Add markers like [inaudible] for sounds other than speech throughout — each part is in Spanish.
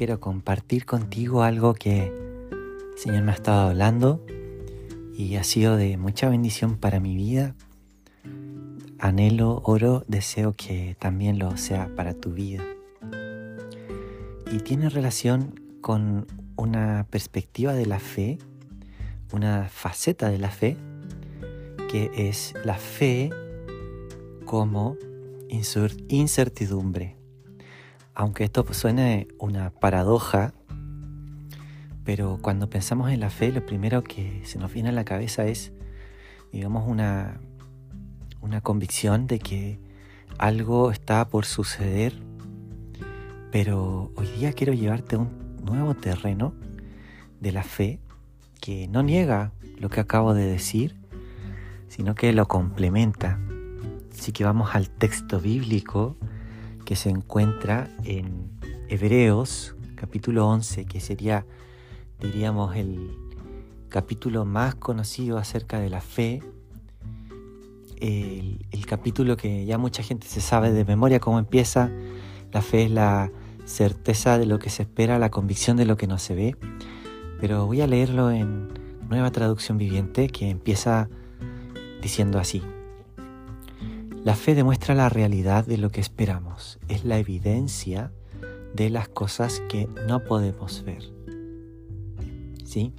quiero compartir contigo algo que el Señor me ha estado hablando y ha sido de mucha bendición para mi vida. Anhelo, oro, deseo que también lo sea para tu vida. Y tiene relación con una perspectiva de la fe, una faceta de la fe, que es la fe como incertidumbre aunque esto suene una paradoja, pero cuando pensamos en la fe, lo primero que se nos viene a la cabeza es, digamos, una, una convicción de que algo está por suceder, pero hoy día quiero llevarte a un nuevo terreno de la fe que no niega lo que acabo de decir, sino que lo complementa. Así que vamos al texto bíblico que se encuentra en Hebreos capítulo 11, que sería, diríamos, el capítulo más conocido acerca de la fe, el, el, capítulo que ya mucha gente se sabe de memoria cómo empieza. La fe es la certeza de lo que se espera, la convicción de lo que no se ve. Pero voy a leerlo en nueva traducción viviente que empieza diciendo así. La fe demuestra la realidad de lo que esperamos, es la evidencia de las cosas que no podemos ver. ¿Sí?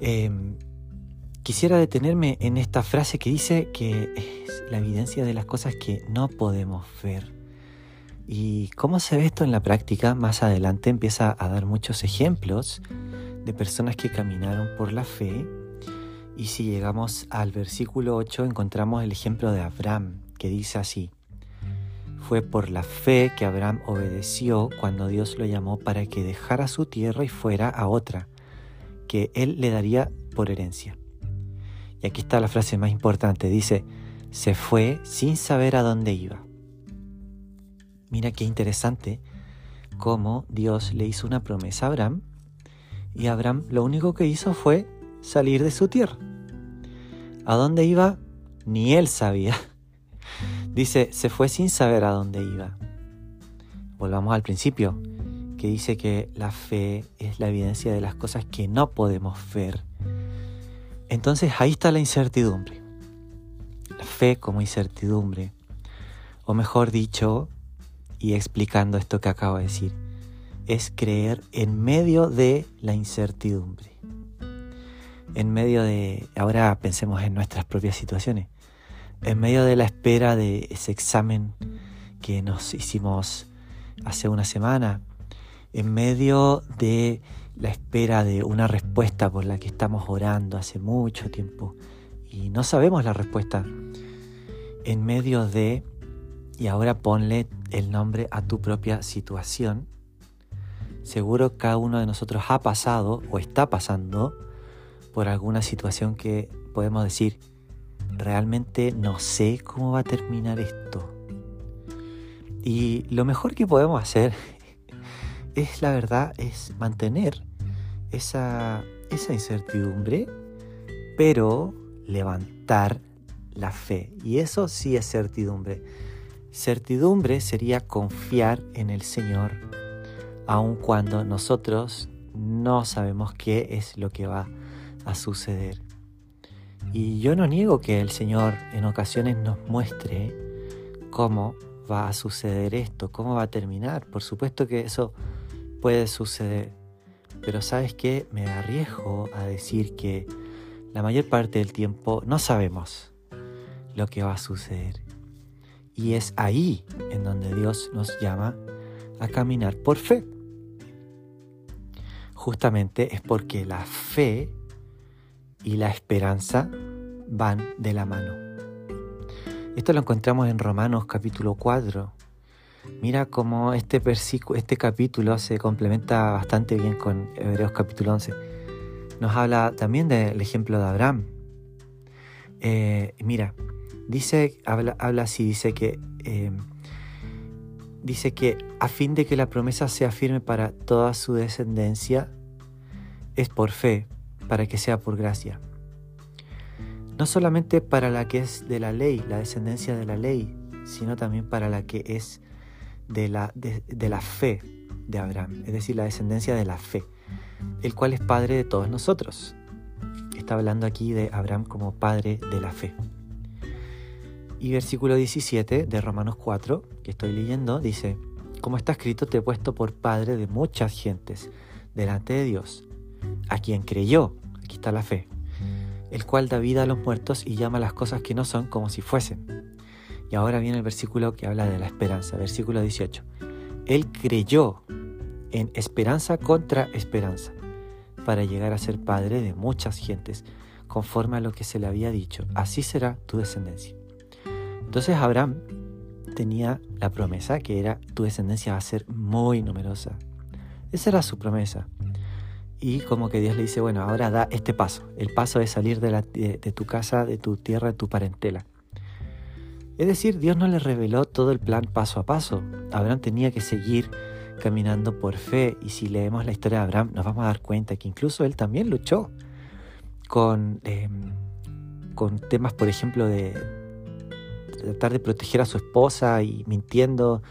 Em, quisiera detenerme en esta frase que dice que es la evidencia de las cosas que no podemos ver. ¿Y cómo se ve esto en la práctica? Más adelante empieza a dar muchos ejemplos de personas que caminaron por la fe y si llegamos al versículo 8 encontramos el ejemplo de Abraham, que dice así, fue por la fe que Abraham obedeció cuando Dios lo llamó para que dejara su tierra y fuera a otra, que él le daría por herencia. Y aquí está la frase más importante, dice, se fue sin saber a dónde iba. Mira qué interesante cómo Dios le hizo una promesa a Abraham y Abraham lo único que hizo fue salir de su tierra. ¿A dónde iba? Ni él sabía. [laughs] Dice, se fue sin saber a dónde iba. Volvamos al principio, que dice que la fe es la evidencia de las cosas que no podemos ver. Entonces ahí está la incertidumbre. La fe como incertidumbre. O mejor dicho, y explicando esto que acabo de decir, es creer en medio de la incertidumbre en medio de, ahora pensemos en nuestras propias situaciones, en medio de la espera de ese examen que nos hicimos hace una semana, en medio de la espera de una respuesta por la que estamos orando hace mucho tiempo y no sabemos la respuesta, en medio de, y ahora ponle el nombre a tu propia situación, seguro cada uno de nosotros ha pasado o está pasando por alguna situación que podemos decir, realmente no sé cómo va a terminar esto. Y lo mejor que podemos hacer [laughs] es, la verdad, es mantener esa, esa incertidumbre, pero levantar la fe. Y eso sí es certidumbre. Certidumbre sería confiar en el Señor, aun cuando nosotros no sabemos qué es lo que va a suceder. Y yo no niego que el Señor en ocasiones nos muestre cómo va a suceder esto, cómo va a terminar. Por supuesto que eso puede suceder. Pero sabes que me arriesgo a decir que la mayor parte del tiempo no sabemos lo que va a suceder. Y es ahí en donde Dios nos llama a caminar por fe. Justamente es porque la fe y la esperanza van de la mano. Esto lo encontramos en Romanos capítulo 4. Mira cómo este, este capítulo se complementa bastante bien con Hebreos capítulo 11. Nos habla también del ejemplo de Abraham. Eh, mira, dice, habla, así, dice que, eh, dice que a fin de que la promesa sea firme para toda su descendencia, es por fe, para que sea por gracia. No solamente para la que es de la ley, la descendencia de la ley, sino también para la que es de la, de, la fe, de Abraham, es decir, la descendencia de la fe, el cual es padre de todos nosotros. Está hablando aquí de Abraham como padre de la fe. Y versículo 17 de Romanos 4, que estoy leyendo, dice, como está escrito, te he puesto por padre de muchas gentes delante de Dios, a quien creyó, aquí está la fe, el cual da vida a los muertos y llama las cosas que no son como si fuesen. Y ahora viene el versículo que habla de la esperanza, versículo 18. Él creyó en esperanza contra esperanza, para llegar a ser padre de muchas gentes, conforme a lo que se le había dicho, así será tu descendencia. Entonces Abraham tenía la promesa que era tu descendencia va a ser muy numerosa. Esa era su promesa. Y como que Dios le dice, bueno, ahora da este paso, el paso de salir de, tu casa, de tu tierra, de tu parentela. Es decir, Dios no le reveló todo el plan paso a paso. Abraham tenía que seguir caminando por fe y si leemos la historia de Abraham nos vamos a dar cuenta que incluso él también luchó con, em, con temas, por ejemplo, de tratar de proteger a su esposa y mintiendo,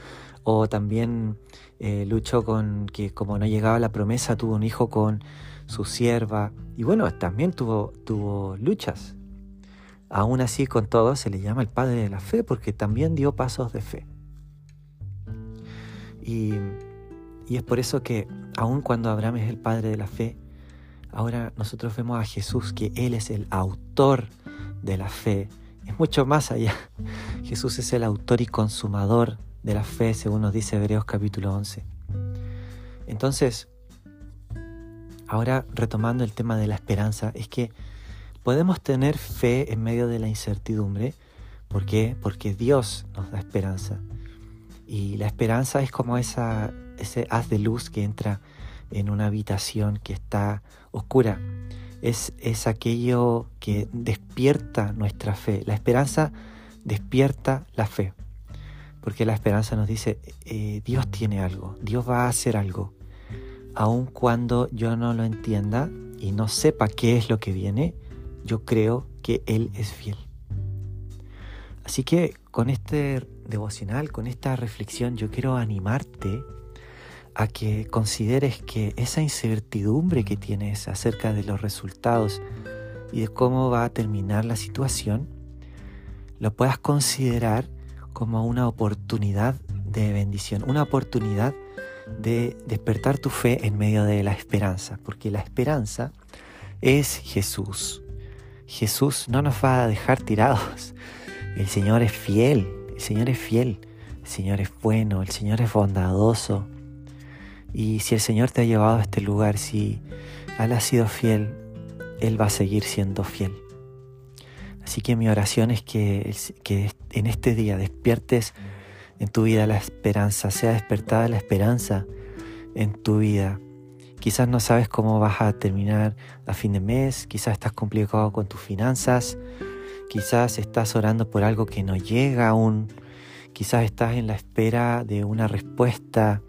o también eh, luchó con que como no llegaba la promesa tuvo un hijo con su sierva y bueno, también tuvo, tuvo luchas Aún así, con todo, se le llama el padre de la fe porque también dio pasos de fe. Y, es por eso que, aun cuando Abraham es el padre de la fe, ahora nosotros vemos a Jesús, que Él es el autor de la fe. Es mucho más allá. [laughs] Jesús es el autor y consumador de la fe, según nos dice Hebreos capítulo 11. Entonces, ahora retomando el tema de la esperanza, es que Podemos tener fe en medio de la incertidumbre. ¿Por qué? Porque Dios nos da esperanza. Y la esperanza es como esa, ese haz de luz que entra en una habitación que está oscura. Es, es aquello que despierta nuestra fe. La esperanza despierta la fe. Porque la esperanza nos dice, eh, Dios tiene algo, Dios va a hacer algo. Aun cuando yo no lo entienda y no sepa qué es lo que viene, yo creo que Él es fiel. Así que con este devocional, con esta reflexión, yo quiero animarte a que consideres que esa incertidumbre que tienes acerca de los resultados y de cómo va a terminar la situación, lo puedas considerar como una oportunidad de bendición, una oportunidad de despertar tu fe en medio de la esperanza, porque la esperanza es Jesús. Jesús no nos va a dejar tirados. El Señor es fiel, el Señor es fiel, el Señor es bueno, el Señor es bondadoso. Y si el Señor te ha llevado a este lugar, si Él ha sido fiel, Él va a seguir siendo fiel. Así que mi oración es que, que en este día despiertes en tu vida la esperanza, sea despertada la esperanza en tu vida Quizás no sabes cómo vas a terminar a fin de mes, quizás estás complicado con tus finanzas, quizás estás orando por algo que no llega aún, quizás estás en la espera de una respuesta,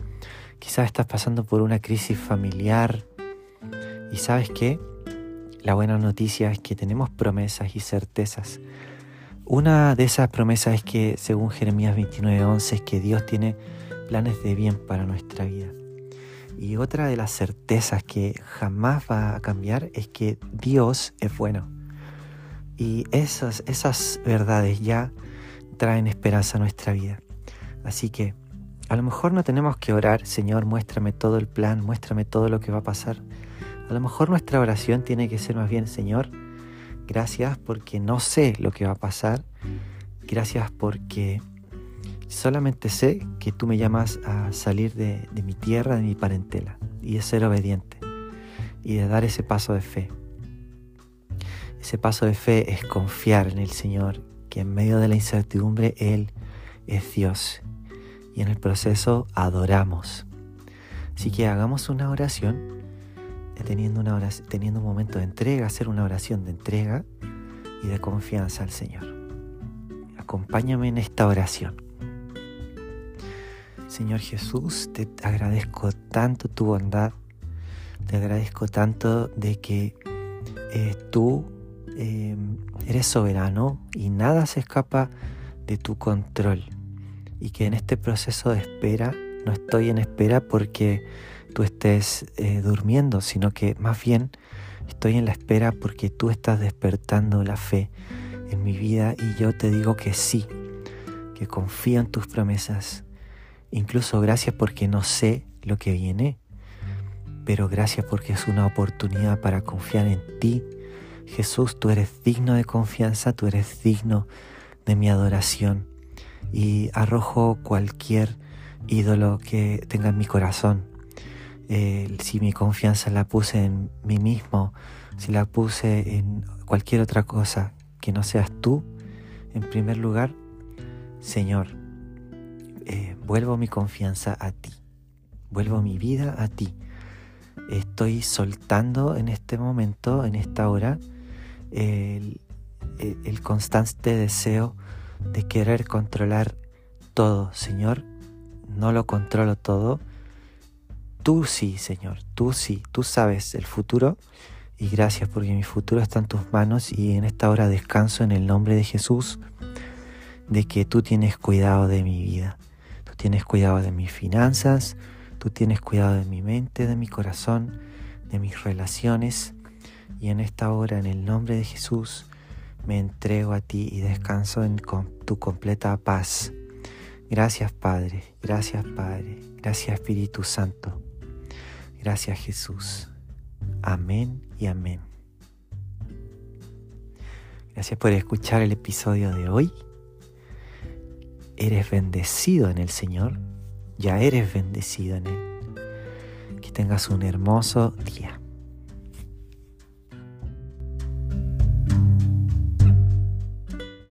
quizás estás pasando por una crisis familiar. Y sabes qué? La buena noticia es que tenemos promesas y certezas. Una de esas promesas es que, según Jeremías 29:11, es que Dios tiene planes de bien para nuestra vida. Y otra de las certezas que jamás va a cambiar es que Dios es bueno. Y esas, esas verdades ya traen esperanza a nuestra vida. Así que a lo mejor no tenemos que orar, Señor, muéstrame todo el plan, muéstrame todo lo que va a pasar. A lo mejor nuestra oración tiene que ser más bien, Señor, gracias porque no sé lo que va a pasar. Gracias porque Solamente sé que tú me llamas a salir de, mi tierra, de mi parentela, y de ser obediente, y de dar ese paso de fe. Ese paso de fe es confiar en el Señor, que en medio de la incertidumbre Él es Dios, y en el proceso adoramos. Así que hagamos una oración, teniendo, una teniendo un momento de entrega, hacer una oración de entrega y de confianza al Señor. Acompáñame en esta oración. Señor Jesús, te agradezco tanto tu bondad, te agradezco tanto de que eh, tú eh, eres soberano y nada se escapa de tu control y que en este proceso de espera no estoy en espera porque tú estés eh, durmiendo, sino que más bien estoy en la espera porque tú estás despertando la fe en mi vida y yo te digo que sí, que confío en tus promesas. Incluso gracias porque no sé lo que viene, pero gracias porque es una oportunidad para confiar en ti. Jesús, tú eres digno de confianza, tú eres digno de mi adoración y arrojo cualquier ídolo que tenga en mi corazón. Si mi confianza la puse en mí mismo, si la puse en cualquier otra cosa que no seas tú, en primer lugar, Señor, eh, vuelvo mi confianza a ti, vuelvo mi vida a ti. Estoy soltando en este momento, en esta hora, el, el constante deseo de querer controlar todo, Señor. No lo controlo todo. Tú sí, Señor, tú sí, tú sabes el futuro y gracias porque mi futuro está en tus manos y en esta hora descanso en el nombre de Jesús de que tú tienes cuidado de mi vida, tú tienes cuidado de mis finanzas, tú tienes cuidado de mi mente, de mi corazón, de mis relaciones y en esta hora en el nombre de Jesús me entrego a ti y descanso en tu completa paz. Gracias Padre, gracias Padre, gracias Espíritu Santo, gracias Jesús. Amén y amén. Gracias por escuchar el episodio de hoy. Eres bendecido en el Señor, ya eres bendecido en Él. Que tengas un hermoso día.